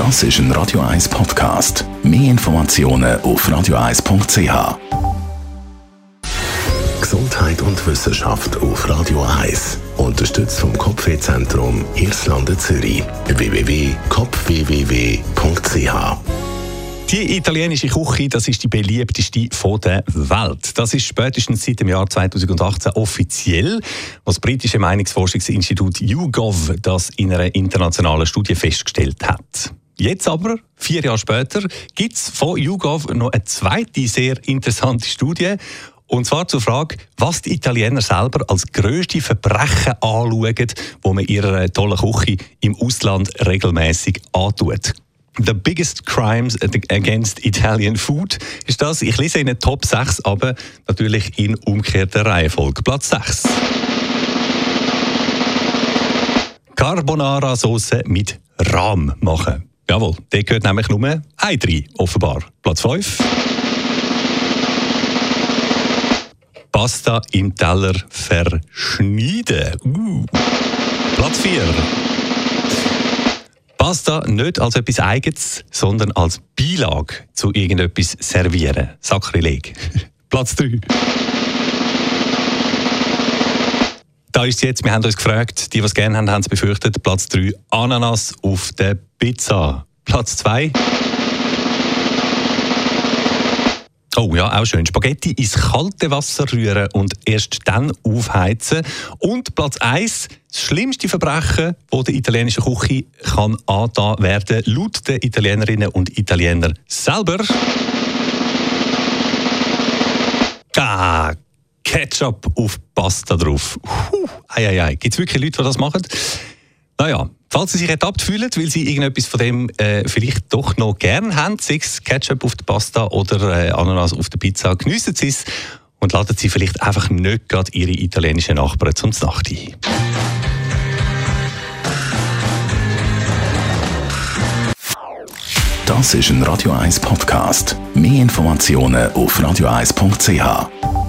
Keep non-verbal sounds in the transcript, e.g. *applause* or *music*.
Das ist ein Radio 1 Podcast. Mehr Informationen auf radio1.ch. Gesundheit und Wissenschaft auf Radio 1. Unterstützt vom Kopfwehzentrum Irlande Zürich. www.kopfwww.ch die italienische Küche, das ist die beliebteste von der Welt. Das ist spätestens seit dem Jahr 2018 offiziell, was das britische Meinungsforschungsinstitut YouGov das in einer internationalen Studie festgestellt hat. Jetzt aber, vier Jahre später, gibt es von YouGov noch eine zweite sehr interessante Studie. Und zwar zur Frage, was die Italiener selber als grösste Verbrechen anschauen, wo man ihrer tollen Küche im Ausland regelmäßig antut. The biggest crimes against Italian food ist das. Ich lese Ihnen Top 6, aber natürlich in umgekehrter Reihenfolge. Platz 6. Carbonara-Sauce mit Rahm machen. Jawohl, der gehört nämlich nur ein Ei offenbar. Platz 5. Pasta im Teller verschneiden. Uh. Platz 4. Pasta nicht als etwas Eigenes, sondern als Beilage zu irgendetwas servieren. Sakrileg. *laughs* Platz 3. Da ist jetzt, wir haben uns gefragt, die, die es gerne haben, haben es befürchtet. Platz 3, Ananas auf der Pizza. Platz 2. Oh ja, auch schön. Spaghetti ins kalte Wasser rühren und erst dann aufheizen. Und Platz 1, das schlimmste Verbrechen, das der italienischen Küche kann angetan werden, laut den Italienerinnen und Italienern selber. Ah, Ketchup auf Pasta drauf. Uh, ei, ei, ei. Gibt es wirklich Leute, die das machen? Naja, falls Sie sich ertappt fühlen, weil Sie irgendetwas von dem äh, vielleicht doch noch gern haben, sei es Ketchup auf der Pasta oder äh, Ananas auf der Pizza, geniessen Sie es und laden Sie vielleicht einfach nicht gerade Ihre italienischen Nachbarn zum Nacht ein. Das ist ein Radio 1 Podcast. Mehr Informationen auf radio1.ch.